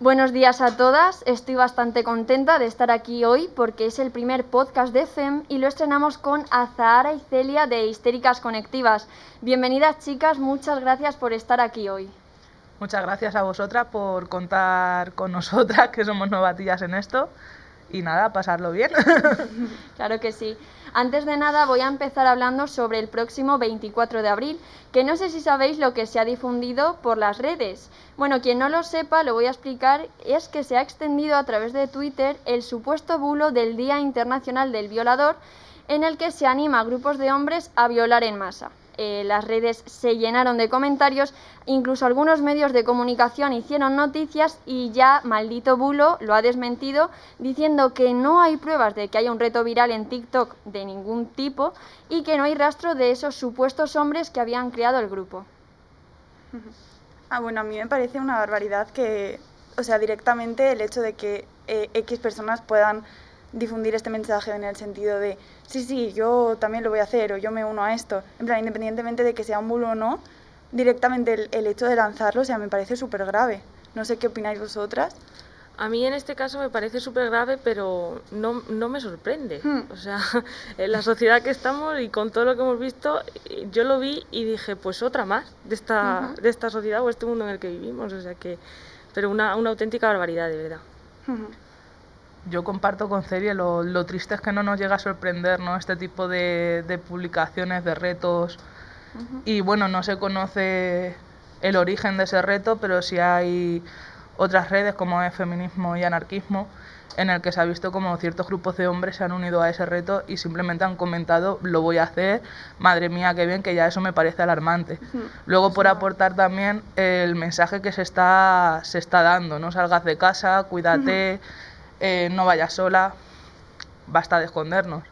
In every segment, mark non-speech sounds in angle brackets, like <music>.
Buenos días a todas, estoy bastante contenta de estar aquí hoy porque es el primer podcast de FEM y lo estrenamos con Azahara y Celia de Histéricas Conectivas. Bienvenidas chicas, muchas gracias por estar aquí hoy. Muchas gracias a vosotras por contar con nosotras, que somos novatillas en esto. Y nada, pasarlo bien. <laughs> claro que sí. Antes de nada voy a empezar hablando sobre el próximo 24 de abril, que no sé si sabéis lo que se ha difundido por las redes. Bueno, quien no lo sepa, lo voy a explicar, es que se ha extendido a través de Twitter el supuesto bulo del Día Internacional del Violador, en el que se anima a grupos de hombres a violar en masa. Eh, las redes se llenaron de comentarios, incluso algunos medios de comunicación hicieron noticias y ya maldito bulo lo ha desmentido diciendo que no hay pruebas de que haya un reto viral en TikTok de ningún tipo y que no hay rastro de esos supuestos hombres que habían creado el grupo. <laughs> Ah, bueno, a mí me parece una barbaridad que, o sea, directamente el hecho de que eh, X personas puedan difundir este mensaje en el sentido de, sí, sí, yo también lo voy a hacer o yo me uno a esto. En plan, independientemente de que sea un bulo o no, directamente el, hecho de lanzarlo, o sea, me parece súper grave. No sé qué opináis vosotras. A mí en este caso me parece súper grave, pero no, no, me sorprende. Hmm. O sea, <laughs> en la sociedad que estamos y con todo lo que hemos visto, yo lo vi y dije, pues otra más de esta, de esta sociedad o este mundo en el que vivimos. O sea que, pero una, una auténtica barbaridad, de verdad yo comparto con Celia lo, lo, triste es que no nos llega a sorprender ¿no? este tipo de, de publicaciones, de retos. Y bueno, no se conoce el origen de ese reto, pero sí hay otras redes como es feminismo y anarquismo, en el que se ha visto como ciertos grupos de hombres se han unido a ese reto y simplemente han comentado lo voy a hacer, madre mía, qué bien, que ya eso me parece alarmante. Luego por aportar también el mensaje que se está, se está dando, no salgas de casa, cuídate. Eh, no vayas sola, basta de escondernos.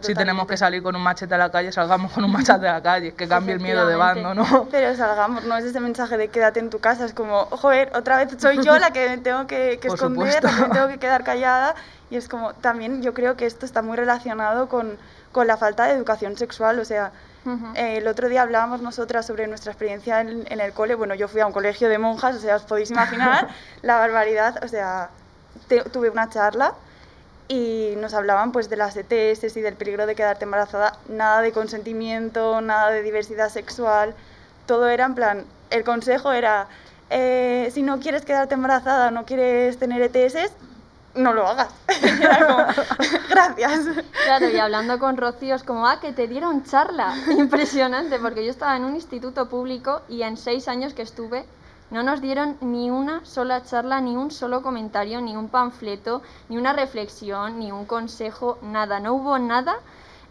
si tenemos que salir con un machete a la calle, salgamos con un machete a la calle, que cambie el miedo de bando, ¿no? <laughs> Pero salgamos, no es ese mensaje de quédate en tu casa, es como, joder, otra vez soy yo la que me tengo que, que esconder, la que me tengo que <laughs> quedar callada. Y es como, también yo creo que esto está muy relacionado con, con la falta de educación sexual, o sea, eh, el otro día hablábamos nosotras sobre nuestra experiencia en, en, el cole. Bueno, yo fui a un colegio de monjas, o sea, os podéis imaginar <laughs> la barbaridad. O sea, tuve una charla y nos hablaban pues de las ETS y del peligro de quedarte embarazada, nada de consentimiento, nada de diversidad sexual, todo era en plan, el consejo era, eh, si no quieres quedarte embarazada, no quieres tener ETS, no lo hagas. <laughs> <laughs> Gracias. Claro, y hablando con Rocío es como, ah, que te dieron charla. <laughs> Impresionante, porque yo estaba en un instituto público y en seis años que estuve no nos dieron ni una sola charla, ni un solo comentario, ni un panfleto, ni una reflexión, ni un consejo, nada. No hubo nada.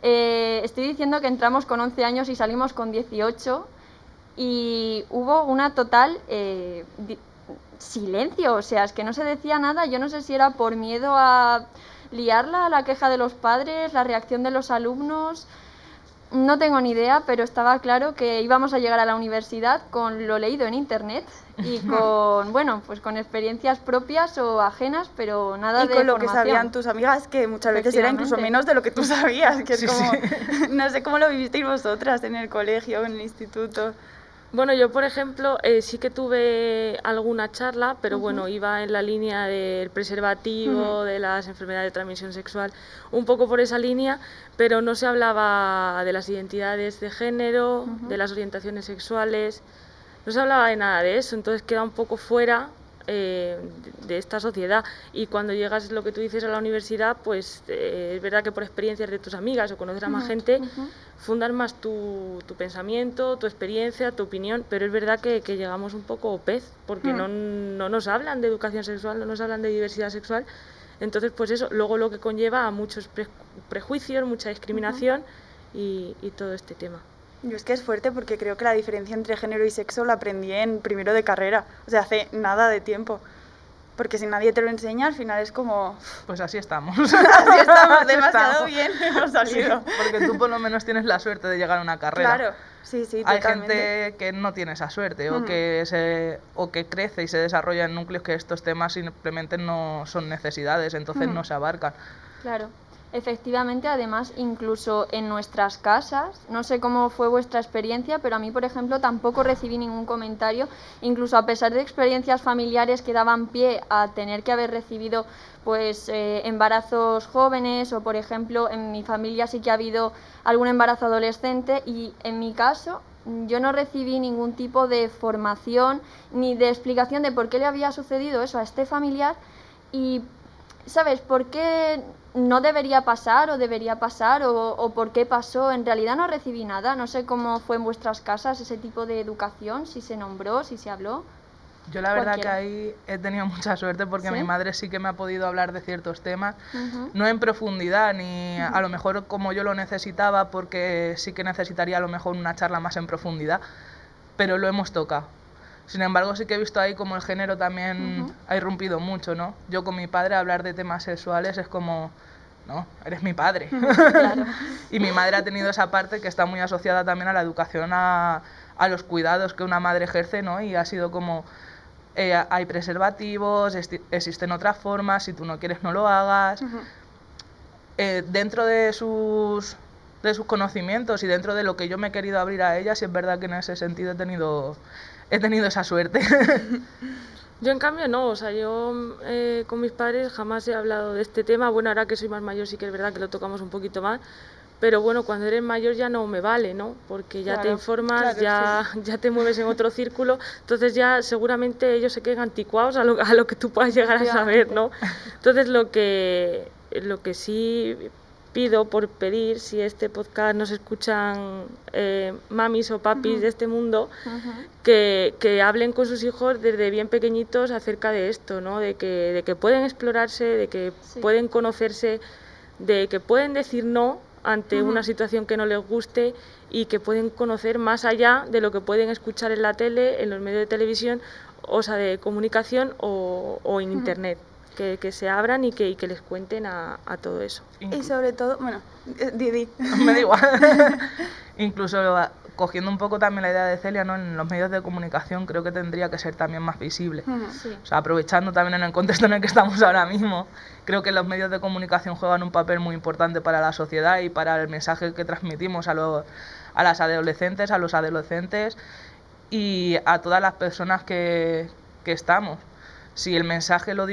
Eh, estoy diciendo que entramos con 11 años y salimos con 18 y hubo una total eh, silencio, o sea, es que no se decía nada, yo no sé si era por miedo a liarla, la queja de los padres, la reacción de los alumnos, no tengo ni idea, pero estaba claro que íbamos a llegar a la universidad con lo leído en internet y <laughs> con, bueno, pues con experiencias propias o ajenas, pero nada y de con lo que sabían tus amigas, que muchas veces era incluso menos de lo que tú sabías, que es como, <laughs> no sé cómo lo vivisteis vosotras en el colegio, en el instituto. Bueno, yo por ejemplo eh, sí que tuve alguna charla, pero bueno, iba en la línea del preservativo, de las enfermedades de transmisión sexual, un poco por esa línea, pero no se hablaba de las identidades de género, de las orientaciones sexuales, no se hablaba de nada de eso, entonces queda un poco fuera eh, de esta sociedad. Y cuando llegas, lo que tú dices, a la universidad, pues eh, es verdad que por experiencias de tus amigas o conocer a más gente, fundan más tu, tu, pensamiento, tu experiencia, tu opinión, pero es verdad que, que llegamos un poco pez, porque no, no nos hablan de educación sexual, no nos hablan de diversidad sexual. Entonces, pues eso, luego lo que conlleva a muchos prejuicios, mucha discriminación y, y todo este tema. Yo es que es fuerte porque creo que la diferencia entre género y sexo la aprendí en primero de carrera, o sea, hace nada de tiempo. Porque si nadie te lo enseña, al final es como... Pues así estamos. <laughs> así estamos, demasiado bien hemos salido. porque tú por lo menos tienes la suerte de llegar a una carrera. Claro, sí, sí, Hay gente que no tiene esa suerte o, que se, o que crece y se desarrolla en núcleos que estos temas simplemente no son necesidades, entonces no se abarcan. Claro. Efectivamente, además, incluso en nuestras casas, no sé cómo fue vuestra experiencia, pero a mí, por ejemplo, tampoco recibí ningún comentario, incluso a pesar de experiencias familiares que daban pie a tener que haber recibido pues eh, embarazos jóvenes o, por ejemplo, en mi familia sí que ha habido algún embarazo adolescente y en mi caso yo no recibí ningún tipo de formación ni de explicación de por qué le había sucedido eso a este familiar y, ¿sabes? ¿Por qué no debería pasar o debería pasar o, por qué pasó? En realidad no recibí nada. No sé cómo fue en vuestras casas ese tipo de educación, si se nombró, si se habló. Yo la verdad que ahí he tenido <laughs> mucha suerte porque mi madre sí que me ha podido hablar de ciertos temas, no en profundidad ni a lo mejor como yo lo necesitaba porque sí que necesitaría a lo mejor una charla más en profundidad, pero lo hemos tocado. Sin embargo, sí que he visto ahí como el género también ha irrumpido mucho, ¿no? Yo con mi padre hablar de temas sexuales es como, no, eres mi padre. <laughs> <laughs> y mi madre ha tenido esa parte que está muy asociada también a la educación, a, a los cuidados que una madre ejerce, ¿no? Y ha sido como, eh, hay preservativos, existen otras formas, si tú no quieres no lo hagas. Eh, dentro de sus, de sus conocimientos y dentro de lo que yo me he querido abrir a ella, sí es verdad que en ese sentido he tenido, he tenido esa suerte. <laughs> Yo en cambio no, o sea, yo eh, con mis padres jamás he hablado de este tema. Bueno, ahora que soy más mayor sí que es verdad que lo tocamos un poquito más, pero bueno, cuando eres mayor ya no me vale, ¿no? Porque ya te informas, ya, <laughs> ya te mueves en otro círculo, entonces ya seguramente ellos se quedan anticuados a lo, a lo que tú puedas llegar a saber, ¿no? Entonces lo que, lo que sí pido por pedir, si este podcast nos escuchan eh, mamis o papis de este mundo, que, que, hablen con sus hijos desde bien pequeñitos acerca de esto, ¿no? De que, de que pueden explorarse, de que pueden conocerse, de que pueden decir no ante una situación que no les guste y que pueden conocer más allá de lo que pueden escuchar en la tele, en los medios de televisión, o sea, de comunicación o, o en Internet. Que, que, se abran y que, y que les cuenten a, a, todo eso. Y sobre todo, bueno, eh, Didi. <laughs> Me da igual. <laughs> Incluso cogiendo un poco también la idea de Celia, ¿no? en los medios de comunicación creo que tendría que ser también más visible. O sea, aprovechando también en el contexto en el que estamos ahora mismo, creo que los medios de comunicación juegan un papel muy importante para la sociedad y para el mensaje que transmitimos a, los, a las adolescentes, a los adolescentes y a todas las personas que, que estamos. Si el mensaje lo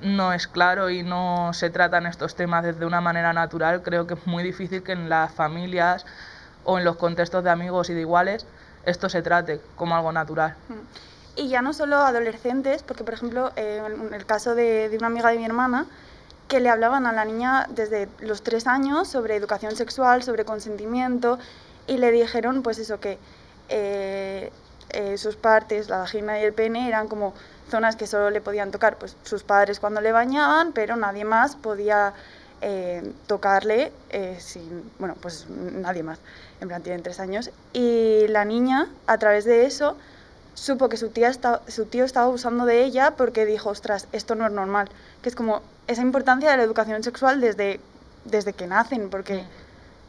no es claro y no se tratan estos temas desde una manera natural, creo que es muy difícil que en las familias o en los contextos de amigos y de iguales esto se trate como algo natural. Mm. Y ya no solo adolescentes, porque por ejemplo, en el caso de, una amiga de mi hermana, que le hablaban a la niña desde los tres años sobre educación sexual, sobre consentimiento, y le dijeron pues eso, que eh, eh, sus partes, la vagina y el pene, eran como zonas que solo le podían tocar pues, sus padres cuando le bañaban, pero nadie más podía eh, tocarle eh, sin, bueno, pues nadie más, en plan tienen tres años, y la niña a través de eso supo que su, tía su tío estaba abusando de ella porque dijo, ostras, esto no es normal, que es como esa importancia de la educación sexual desde, desde que nacen, porque,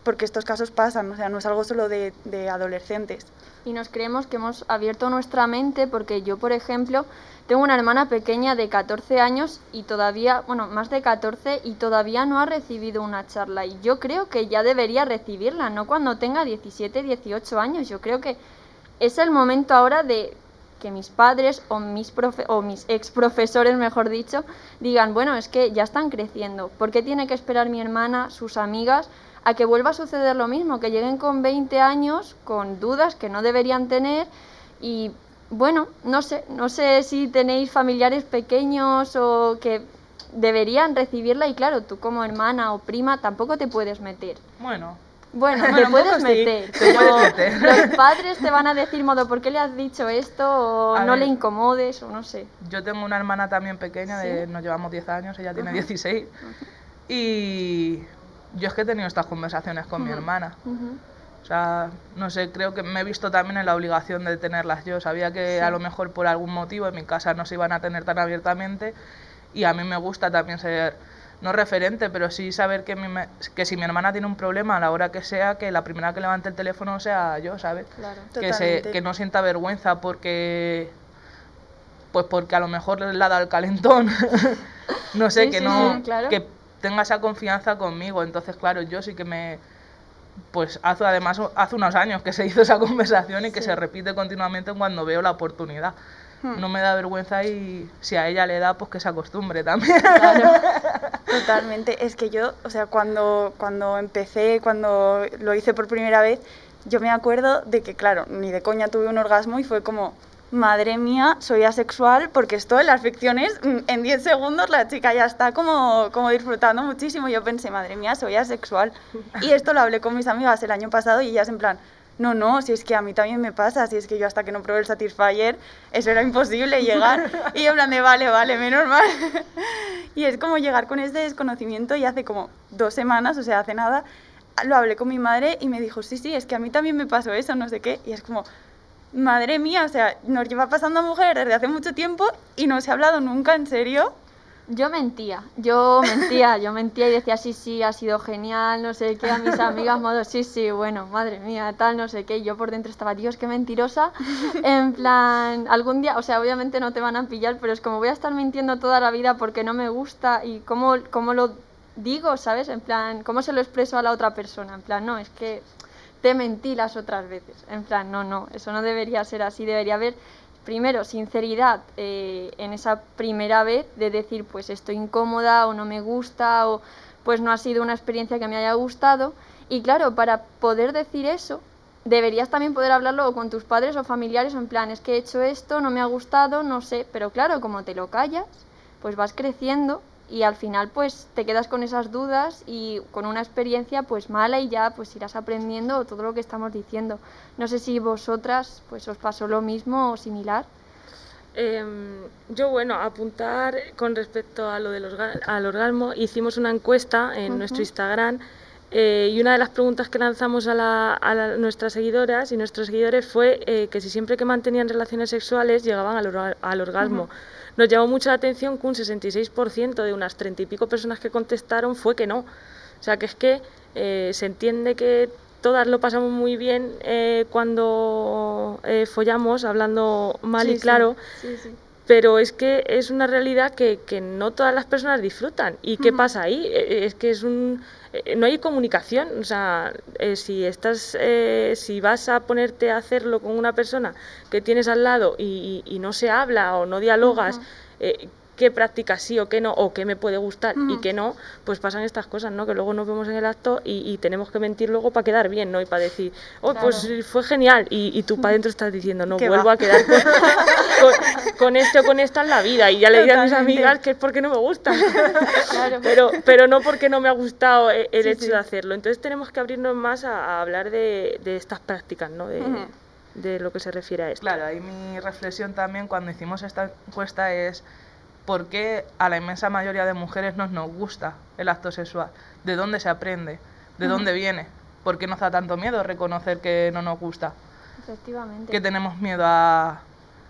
porque estos casos pasan, o sea, no es algo solo de, adolescentes. Y nos creemos que hemos abierto nuestra mente porque yo, por ejemplo, tengo una hermana pequeña de 14 años y todavía, bueno, más de 14 y todavía no ha recibido una charla y yo creo que ya debería recibirla, no cuando tenga 17, 18 años. Yo creo que es el momento ahora de que mis padres o mis, profe o mis ex profesores, mejor dicho, digan, bueno, es que ya están creciendo. ¿Por qué tiene que esperar mi hermana, sus amigas, a que vuelva a suceder lo mismo? Que lleguen con 20 años, con dudas que no deberían tener y bueno, no sé, no sé si tenéis familiares pequeños o que deberían recibirla y claro, tú como hermana o prima tampoco te puedes meter. Bueno. Bueno, <laughs> te puedes meter, los padres te van a decir, modo, ¿por qué le has dicho esto? O no le incomodes, o no sé. Yo tengo una hermana también pequeña, de, nos llevamos 10 años, ella tiene 16, y yo es que he tenido estas conversaciones con mi hermana. O sea, no sé, creo que me he visto también en la obligación de tenerlas yo. Sabía que a lo mejor por algún motivo en mi casa no se iban a tener tan abiertamente y a mí me gusta también ser, no referente, pero sí saber que, que si mi hermana tiene un problema a la hora que sea, que la primera que levante el teléfono sea yo, ¿sabes? Claro, que, se, que no sienta vergüenza porque pues porque a lo mejor le ha dado el calentón. <laughs> no sé, que no que tenga esa confianza conmigo. Entonces, claro, yo sí que me... Pues hace, además hace unos años que se <laughs> hizo esa conversación y que se repite continuamente cuando veo la oportunidad. Hmm. No me da vergüenza y si a ella le da, pues que se acostumbre también. <laughs> Totalmente. Es que yo, o sea, cuando, cuando empecé, cuando lo hice por primera vez, yo me acuerdo de que, claro, ni de coña tuve un orgasmo y fue como, madre mía, soy asexual, porque esto en las ficciones, mm, en 10 segundos la chica ya está como, como disfrutando muchísimo. Yo pensé, madre mía, soy asexual. Y esto lo hablé con mis amigas el año pasado y ellas en plan, no, no, si es que a mí también me pasa, si es que yo hasta que no probé el Satisfyer, eso era imposible llegar. <laughs> Y yo en plan de, vale, vale, menos mal. y es como llegar con este desconocimiento y hace como dos semanas, o sea, hace nada, lo hablé con mi madre y me dijo, sí, sí, es que a mí también me pasó eso, no sé qué. Y es como, madre mía, o sea, nos lleva pasando a mujeres desde hace mucho tiempo y no se ha hablado nunca, ¿en serio? Yo mentía, yo mentía, yo mentía y decía, sí, sí, ha sido genial, no sé qué, a mis amigas, modo, sí, sí, bueno, madre mía, tal, no sé qué, yo por dentro estaba, Dios, qué mentirosa, en plan, algún día, o sea, obviamente no te van a pillar, pero es como voy a estar mintiendo toda la vida porque no me gusta y cómo, cómo lo digo, ¿sabes? En plan, cómo se lo expreso a la otra persona, en plan, no, es que te mentí las otras veces. En plan, no, no, eso no debería ser así, debería haber primero sinceridad eh, en esa primera vez de decir pues estoy incómoda o no me gusta o pues no ha sido una experiencia que me haya gustado. Y claro, para poder decir eso deberías también poder hablarlo con tus padres o familiares en plan es que he hecho esto, no me ha gustado, no sé, pero claro, como te lo callas, pues vas creciendo y al final pues te quedas con esas dudas y con una experiencia pues mala y ya pues irás aprendiendo todo lo que estamos diciendo. No sé si vosotras pues os pasó lo mismo o similar. Em, yo, bueno, apuntar con respecto a lo del al orgasmo, hicimos una encuesta en nuestro Instagram eh, y una de las preguntas que lanzamos a, nuestras seguidoras y nuestros seguidores fue eh, que si siempre que mantenían relaciones sexuales llegaban al, orgasmo. Nos llamó mucho la atención que un 66% de unas 30 y pico personas que contestaron fue que no. O sea, que es que eh, se entiende que todas lo pasamos muy bien eh, cuando eh, follamos, hablando mal y claro, pero es que es una realidad que, que, no todas las personas disfrutan. ¿Y qué pasa ahí? Es que es un no hay comunicación, o sea, si estás, si vas a ponerte a hacerlo con una persona que tienes al lado y, y, no se habla o no dialogas, eh, qué prácticas sí o qué no, o qué me puede gustar y qué no, pues pasan estas cosas, ¿no? Que luego nos vemos en el acto y, tenemos que mentir luego para quedar bien, ¿no? Y para decir, oh, pues fue genial. Y, tú para adentro estás diciendo, no, vuelvo a quedar con, esto o con esta en la vida. Y ya le diré a mis amigas que es porque no me gusta. <laughs> pero, pero no porque no me ha gustado eh, el, hecho de hacerlo. Entonces tenemos que abrirnos más a, hablar de, estas prácticas, ¿no? De, de lo que se refiere a esto. Claro, ahí mi reflexión también cuando hicimos esta encuesta es por qué a la inmensa mayoría de mujeres no nos gusta el acto sexual, de dónde se aprende, de dónde viene, por qué nos da tanto miedo reconocer que no nos gusta. Efectivamente. Que tenemos miedo a,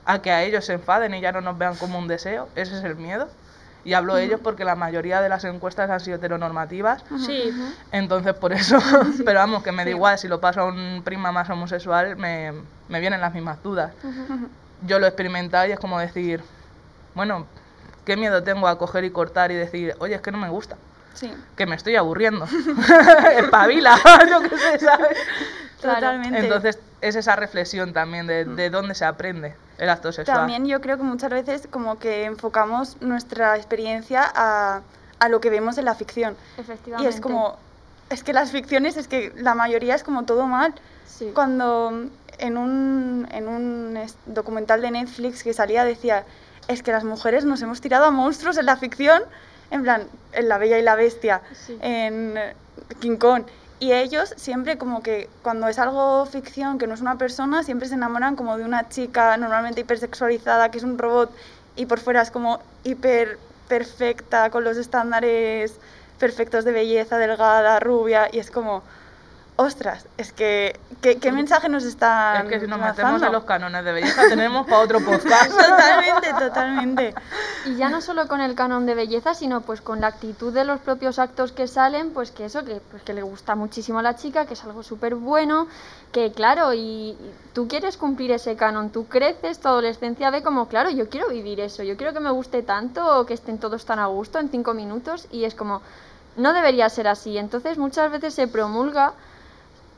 a que a ellos se enfaden y ya no nos vean como un deseo, ese es el miedo. Y hablo de ellos porque la mayoría de las encuestas han sido heteronormativas. Sí. Entonces, por eso, <laughs> <laughs> pero vamos, que me da igual, si lo paso a un prima más homosexual, me, me vienen las mismas dudas. Yo lo he experimentado y es como decir, bueno, qué miedo tengo a coger y cortar y decir, oye, es que no me gusta. Sí. Que me estoy aburriendo. <laughs> <laughs> Espabila, <laughs> yo qué sé, ¿sabes? Totalmente. Entonces, es esa reflexión también de, de dónde se aprende el acto sexual. También yo creo que muchas veces como que enfocamos nuestra experiencia a, a lo que vemos en la ficción. Efectivamente. Y es como, es que las ficciones, es que la mayoría es como todo mal. Sí. Cuando en un, en un documental de Netflix que salía decía, es que las mujeres nos hemos tirado a monstruos en la ficción, en plan, en La Bella y la Bestia, en King Kong. Y ellos siempre como que cuando es algo ficción, que no es una persona, siempre se enamoran como de una chica normalmente hipersexualizada, que es un robot, y por fuera es como hiper perfecta, con los estándares perfectos de belleza, delgada, rubia, y es como, ostras, es que, ¿qué, mensaje nos está Es que si nos metemos en los cánones de belleza tenemos para otro podcast. <laughs> totalmente, totalmente. Y ya no solo con el canon de belleza, sino pues con la actitud de los propios actos que salen, pues que eso, que, pues que le gusta muchísimo a la chica, que es algo súper bueno, que claro, y, tú quieres cumplir ese canon, tú creces, tu adolescencia ve como, claro, yo quiero vivir eso, yo quiero que me guste tanto, o que estén todos tan a gusto en cinco minutos, y es como no debería ser así. Entonces muchas veces se promulga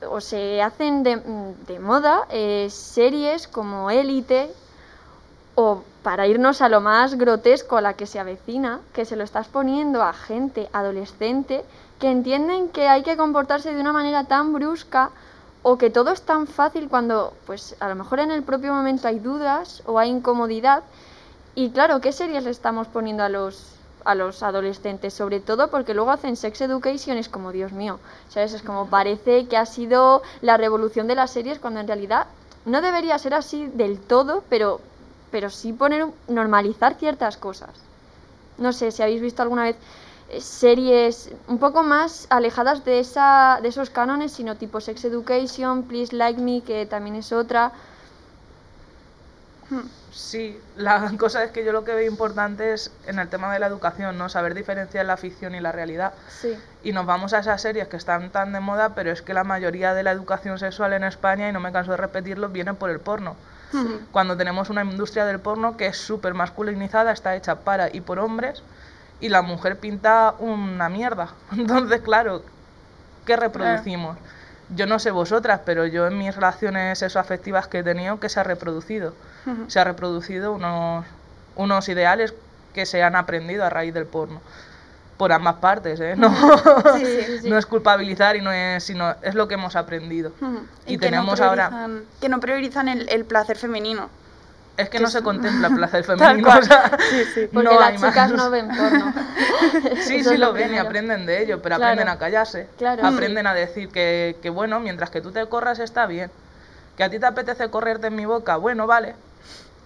o se hacen de, de moda eh, series como Élite o para irnos a lo más grotesco a la que se avecina, que se lo estás poniendo a gente adolescente que entienden que hay que comportarse de una manera tan brusca o que todo es tan fácil cuando pues a lo mejor en el propio momento hay dudas o hay incomodidad. Y claro, ¿qué series le estamos poniendo a los a los adolescentes, sobre todo porque luego hacen sex education es como Dios mío, ¿sabes? Es como parece que ha sido la revolución de las series cuando en realidad no debería ser así del todo, pero pero sí poner normalizar ciertas cosas. No sé si habéis visto alguna vez eh, series un poco más alejadas de esa de esos cánones, sino tipo Sex Education, Please Like Me, que también es otra. Sí, la <laughs> cosa es que yo lo que veo importante es en el tema de la educación, ¿no? Saber diferenciar la ficción y la realidad. Sí. Y nos vamos a esas series que están tan de moda, pero es que la mayoría de la educación sexual en España, y no me canso de repetirlo, viene por el porno. Cuando tenemos una industria del porno que es súper masculinizada, está hecha para y por hombres, y la mujer pinta una mierda. <laughs> Entonces, claro, ¿qué reproducimos? Yo no sé vosotras, pero yo en mis relaciones sexoafectivas que he tenido, ¿qué se ha reproducido? Se ha reproducido unos, unos ideales que se han aprendido a raíz del porno por ambas partes, ¿eh? <laughs> No, no es culpabilizar y no es, sino es lo que hemos aprendido. Y, tenemos ahora que no priorizan el, placer femenino. Es que, no se contempla <laughs> placer femenino. sí, sí. <laughs> Porque las chicas no ven porno. <laughs> sí, sí lo, ven y aprenden de ello, pero aprenden a callarse. Aprenden a decir que, que, bueno, mientras que tú te corras está bien. Que a ti te apetece correrte en mi boca, bueno, vale.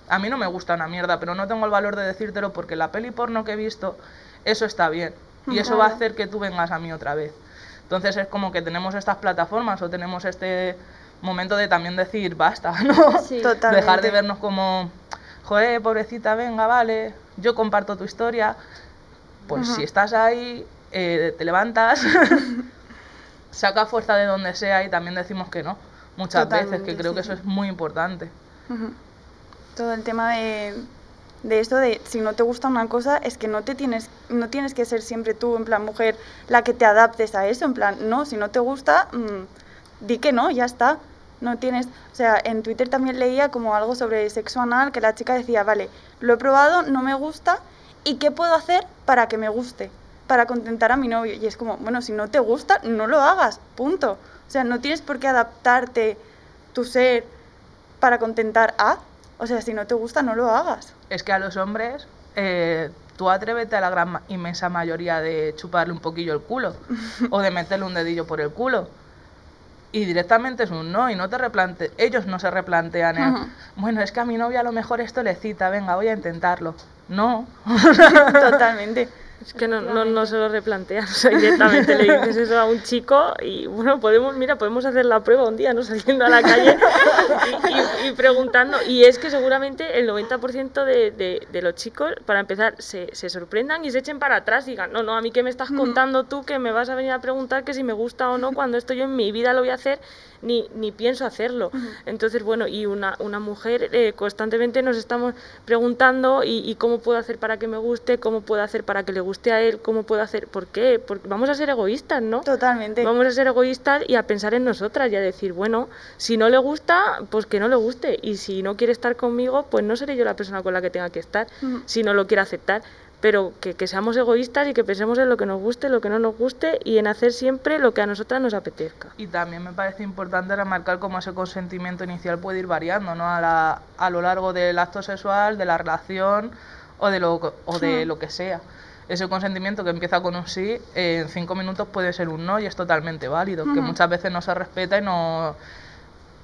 A mí no me gusta una mierda, pero no tengo el valor de decírtelo porque la peli porno que he visto eso está bien. Y eso va a hacer que tú vengas a mí otra vez. Entonces es como que tenemos estas plataformas o tenemos este momento de también decir basta, <laughs> ¿no? Sí. Dejar de vernos como, joder, pobrecita, venga, vale, yo comparto tu historia. Pues si estás ahí, eh, te levantas, <laughs> saca fuerza de donde sea y también decimos que no. Muchas veces, que creo que eso es muy importante. Todo el tema de de esto de si no te gusta una cosa es que no te tienes no tienes que ser siempre tú en plan mujer la que te adaptes a eso en plan no si no te gusta mm, di que no ya está no tienes o sea en Twitter también leía como algo sobre sexo anal que la chica decía vale lo he probado no me gusta y qué puedo hacer para que me guste para contentar a mi novio y es como bueno si no te gusta no lo hagas punto o sea no tienes por qué adaptarte tu ser para contentar a o sea, si no te gusta, no lo hagas. Es que a los hombres, eh, tú atrévete a la gran inmensa mayoría de chuparle un poquillo el culo <laughs> o de meterle un dedillo por el culo. Y directamente es un no, y no te replante ellos no se replantean el, bueno, es que a mi novia a lo mejor esto le cita, venga, voy a intentarlo. No. <laughs> Totalmente. Es que no, no, no se lo replanteas, <laughs> o sea, directamente le dices eso a un chico y bueno, podemos, mira, podemos hacer la prueba un día, ¿no? <laughs> Saliendo a la calle y, preguntando. Y es que seguramente el 90% de, de, de, los chicos, para empezar, se, se, sorprendan y se echen para atrás y digan, no, no, a mí que me estás contando tú que me vas a venir a preguntar que si me gusta o no, cuando esto yo en mi vida lo voy a hacer ni, ni pienso hacerlo. Entonces, bueno, y una, una mujer eh, constantemente nos estamos preguntando y, cómo puedo hacer para que me guste, cómo puedo hacer para que le guste a él, cómo puedo hacer, ¿por qué? Porque vamos a ser egoístas, ¿no? Totalmente. Vamos a ser egoístas y a pensar en nosotras y a decir, bueno, si no le gusta, pues que no le guste. Y si no quiere estar conmigo, pues no seré yo la persona con la que tenga que estar, si no lo quiere aceptar pero que, que, seamos egoístas y que pensemos en lo que nos guste, lo que no nos guste y en hacer siempre lo que a nosotras nos apetezca. Y también me parece importante remarcar cómo ese consentimiento inicial puede ir variando ¿no? a, la, a lo largo del acto sexual, de la relación o de lo, o de hmm. lo que sea. Ese consentimiento que empieza con un sí, en cinco minutos puede ser un no y es totalmente válido, que hmm. muchas veces no se respeta y no,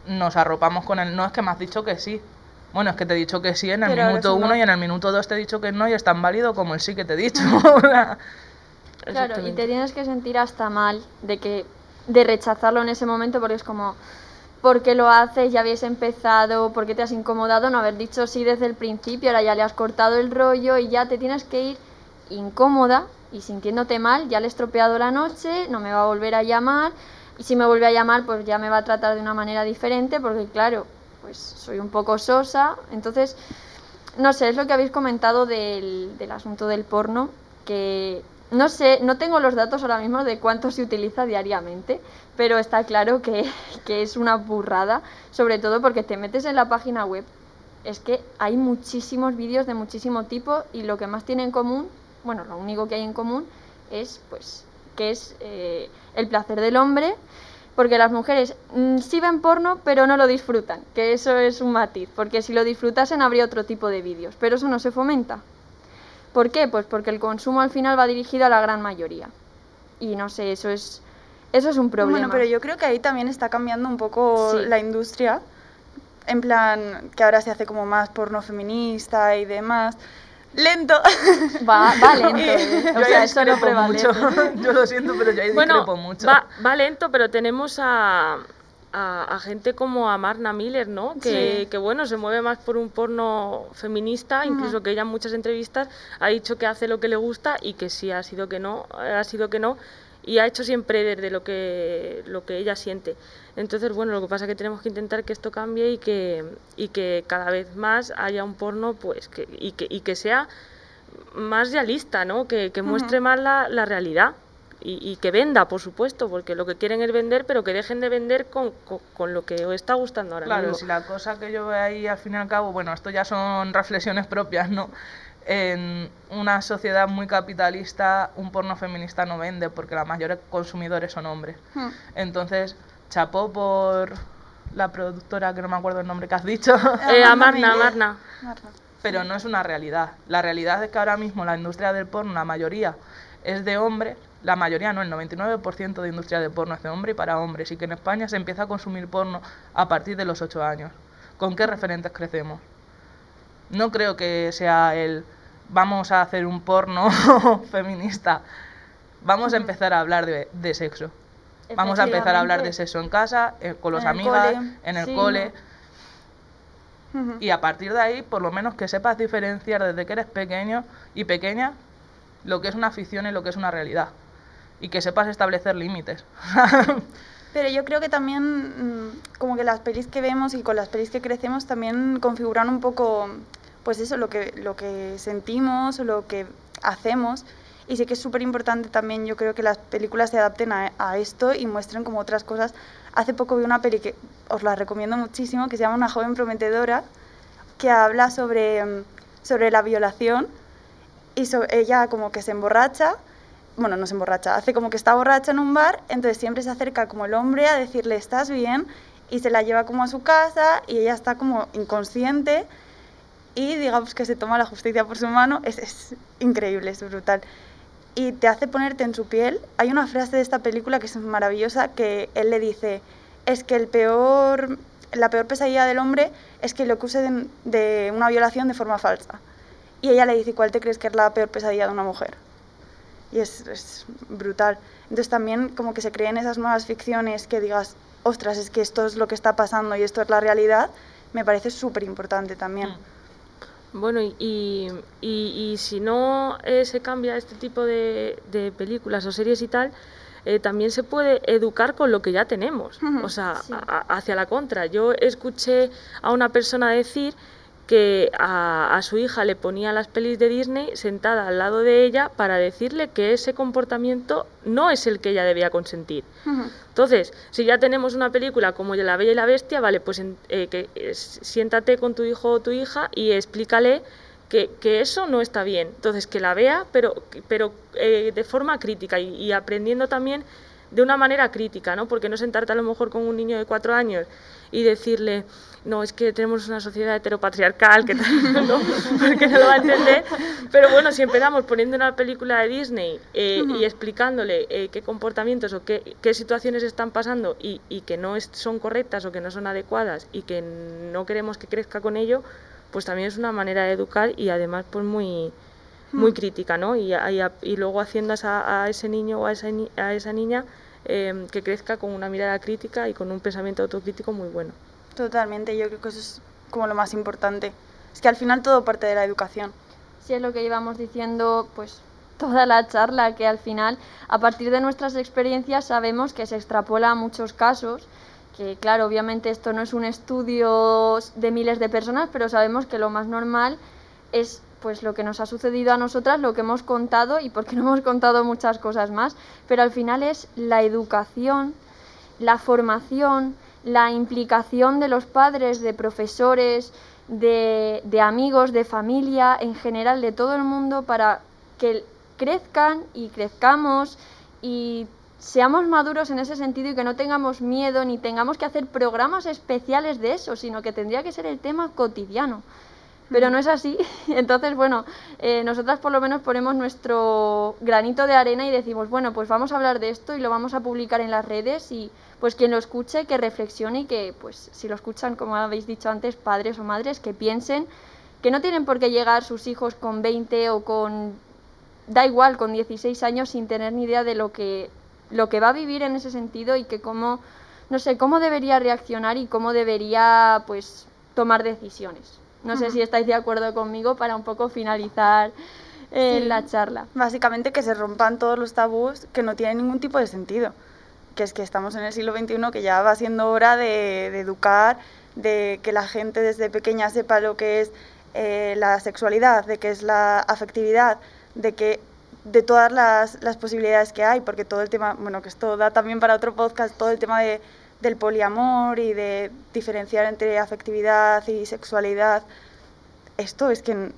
nos arropamos con el no, es que me has dicho que sí. Bueno, es que te he dicho que sí en el minuto uno y en el minuto dos te he dicho que no y es tan válido como el sí que te he dicho. <laughs> claro, y te tienes que sentir hasta mal de que de rechazarlo en ese momento porque es como ¿por qué lo haces? Ya habías empezado, ¿por qué te has incomodado? No haber dicho sí desde el principio, ahora ya le has cortado el rollo y ya te tienes que ir incómoda y sintiéndote mal, ya le he estropeado la noche, no me va a volver a llamar y si me vuelve a llamar pues ya me va a tratar de una manera diferente porque claro, pues soy un poco sosa. Entonces, no sé, es lo que habéis comentado del, del asunto del porno, que no sé, no tengo los datos ahora mismo de cuánto se utiliza diariamente, pero está claro que, <laughs> que es una burrada, sobre todo porque te metes en la página web es que hay muchísimos vídeos de muchísimo tipo y lo que más tiene en común, bueno, lo único que hay en común es pues que es eh, el placer del hombre, porque las mujeres mm, sí ven porno pero no lo disfrutan, que eso es un matiz, porque si lo disfrutasen habría otro tipo de vídeos, pero eso no se fomenta. ¿Por qué? Pues porque el consumo al final va dirigido a la gran mayoría. Y no sé, eso es eso es un problema. Bueno, pero yo creo que ahí también está cambiando un poco la industria en plan que ahora se hace como más porno feminista y demás. Lento. Va, va <laughs> lento. ¿eh? o sea, eso no mucho. <laughs> Yo lo siento, pero yo ahí bueno, mucho. Va, va lento, pero tenemos a, a, gente como a Marna Miller, ¿no? Que, que, bueno, se mueve más por un porno feminista, incluso que ella en muchas entrevistas ha dicho que hace lo que le gusta y que sí ha sido que no, ha sido que no y ha hecho siempre desde lo que, lo que ella siente. Entonces, bueno, lo que pasa es que tenemos que intentar que esto cambie y que, y que cada vez más haya un porno pues que, y, que, y que sea más realista, ¿no? que, que muestre más la, la realidad. Y, y, que venda, por supuesto, porque lo que quieren es vender, pero que dejen de vender con, con, lo que os está gustando ahora claro, mismo. si la cosa que yo veo ahí al fin y al cabo, bueno, esto ya son reflexiones propias, ¿no? En una sociedad muy capitalista un porno feminista no vende porque la mayoría consumidores son hombres. Hmm. Entonces, chapó por la productora, que no me acuerdo el nombre que has dicho. Eh, Amarna, Amarna. Pero no es una realidad. La realidad es que ahora mismo la industria del porno, la mayoría es de hombres, la mayoría no, el 99% de industria de porno es de hombre y para hombres, y que en España se empieza a consumir porno a partir de los 8 años. ¿Con qué referentes crecemos? No creo que sea el vamos a hacer un porno <laughs> feminista, vamos a empezar a hablar de, sexo. Vamos a empezar a hablar de sexo en casa, eh, con los amigos, en el cole. Y a partir de ahí, por lo menos que sepas diferenciar desde que eres pequeño y pequeña lo que es una ficción y lo que es una realidad. Y que sepas establecer límites. <laughs> Pero yo creo que también, mm, como que las pelis que vemos y con las pelis que crecemos también configuran un poco pues eso, lo que, lo que sentimos, lo que hacemos. Y sí que es súper importante también, yo creo que las películas se adapten a, esto y muestren como otras cosas. Hace poco vi una peli que os la recomiendo muchísimo, que se llama Una joven prometedora, que habla sobre, sobre la violación y ella como que se emborracha, bueno, no se emborracha, hace como que está borracha en un bar, entonces siempre se acerca como el hombre a decirle, ¿estás bien? Y se la lleva como a su casa y ella está como inconsciente y digamos que se toma la justicia por su mano, es, es, increíble, es brutal. Y te hace ponerte en su piel. Hay una frase de esta película que es maravillosa, que él le dice, es que el peor, la peor pesadilla del hombre es que lo acuse de, de una violación de forma falsa. Y ella le dice, ¿cuál te crees que es la peor pesadilla de una mujer? Y es, es brutal. Entonces también como que se creen esas nuevas ficciones que digas, ostras, es que esto es lo que está pasando y esto es la realidad, me parece súper importante también. Mm. Bueno, y, y, y, si no eh, se cambia este tipo de, de, películas o series y tal, eh, también se puede educar con lo que ya tenemos, o sea, hacia la contra. Yo escuché a una persona decir que a, a, su hija le ponía las pelis de Disney sentada al lado de ella para decirle que ese comportamiento no es el que ella debía consentir. Entonces, si ya tenemos una película como La Bella y la Bestia, vale, pues eh, que, siéntate con tu hijo o tu hija y explícale que, que, eso no está bien. Entonces, que la vea, pero, pero eh, de forma crítica y, y aprendiendo también de una manera crítica, ¿no? Porque no sentarte a lo mejor con un niño de cuatro años y decirle, no, es que tenemos una sociedad heteropatriarcal, que tal, <laughs> ¿no? Porque no lo va a entender. Pero bueno, si empezamos poniendo una película de Disney eh, y explicándole eh, qué comportamientos o qué, qué, situaciones están pasando y, y que no es, son correctas o que no son adecuadas y que no queremos que crezca con ello, pues también es una manera de educar y además pues muy muy crítica, ¿no? Y, y, y luego haciendo a, a, ese niño o a esa, a esa niña eh, que crezca con una mirada crítica y con un pensamiento autocrítico muy bueno. Totalmente, yo creo que eso es como lo más importante. Es que al final todo parte de la educación. Sí, es lo que íbamos diciendo, pues toda la charla, que al final, a partir de nuestras experiencias, sabemos que se extrapola a muchos casos, que claro, obviamente esto no es un estudio de miles de personas, pero sabemos que lo más normal es pues lo que nos ha sucedido a nosotras, lo que hemos contado y porque no hemos contado muchas cosas más, pero al final es la educación, la formación, la implicación de los padres, de profesores, de, amigos, de familia, en general de todo el mundo para que crezcan y crezcamos y seamos maduros en ese sentido y que no tengamos miedo ni tengamos que hacer programas especiales de eso, sino que tendría que ser el tema cotidiano. Pero no es así. <laughs> Entonces, bueno, eh, nosotras por lo menos ponemos nuestro granito de arena y decimos, bueno, pues vamos a hablar de esto y lo vamos a publicar en las redes y pues quien lo escuche, que reflexione y que, pues si lo escuchan, como habéis dicho antes, padres o madres, que piensen que no tienen por qué llegar sus hijos con 20 o con, da igual, con 16 años sin tener ni idea de lo que lo que va a vivir en ese sentido y que cómo, no sé, cómo debería reaccionar y cómo debería, pues, tomar decisiones. No sé si estáis de acuerdo conmigo para un poco finalizar eh, la charla. Básicamente que se rompan todos los tabús que no tienen ningún tipo de sentido. Que es que estamos en el siglo XXI, que ya va siendo hora de, educar, de que la gente desde pequeña sepa lo que es eh, la sexualidad, de qué es la afectividad, de que de todas las, las, posibilidades que hay, porque todo el tema, bueno, que esto da también para otro podcast, todo el tema de, del poliamor y de diferenciar entre afectividad y sexualidad, esto es que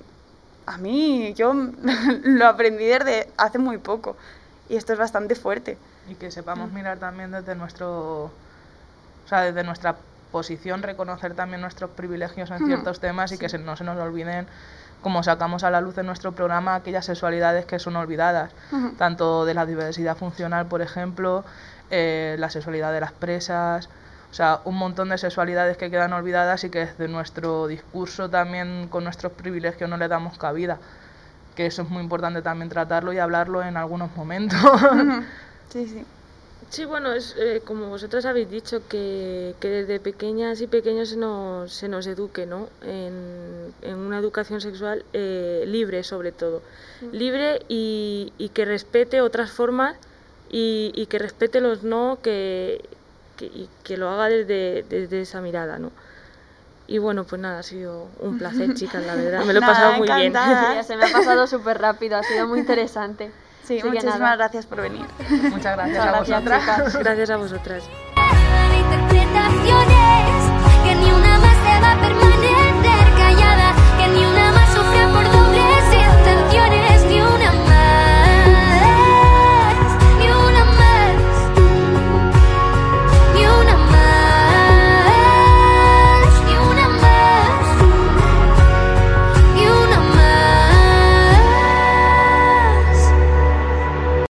a mí yo <laughs> lo aprendí desde hace muy poco y esto es bastante fuerte. Y que sepamos mm. mirar también desde nuestro, o sea, desde nuestra posición, reconocer también nuestros privilegios en ciertos temas y que no se nos olviden como sacamos a la luz en nuestro programa aquellas sexualidades que son olvidadas, tanto de la diversidad funcional, por ejemplo, eh, la sexualidad de las presas, o sea, un montón de sexualidades que quedan olvidadas y que desde nuestro discurso también con nuestros privilegios no le damos cabida, que eso es muy importante también tratarlo y hablarlo en algunos momentos. <laughs> Sí, sí. Sí, bueno, es eh, como vosotros habéis dicho, que, que, desde pequeñas y pequeños se nos, se nos eduque, ¿no? En, en una educación sexual eh, libre, sobre todo. Libre y, y, que respete otras formas y, y, que respete los no, que, que, y que lo haga desde, desde esa mirada, ¿no? Y bueno, pues nada, ha sido un placer, <laughs> chicas, la verdad. Me lo he pasado muy bien. se me ha <laughs> pasado súper rápido, ha sido muy interesante. Sí, muchísimas gracias por venir. Muchas gracias, a vosotras. Gracias a vosotras. que ni una más se va a permanecer callada.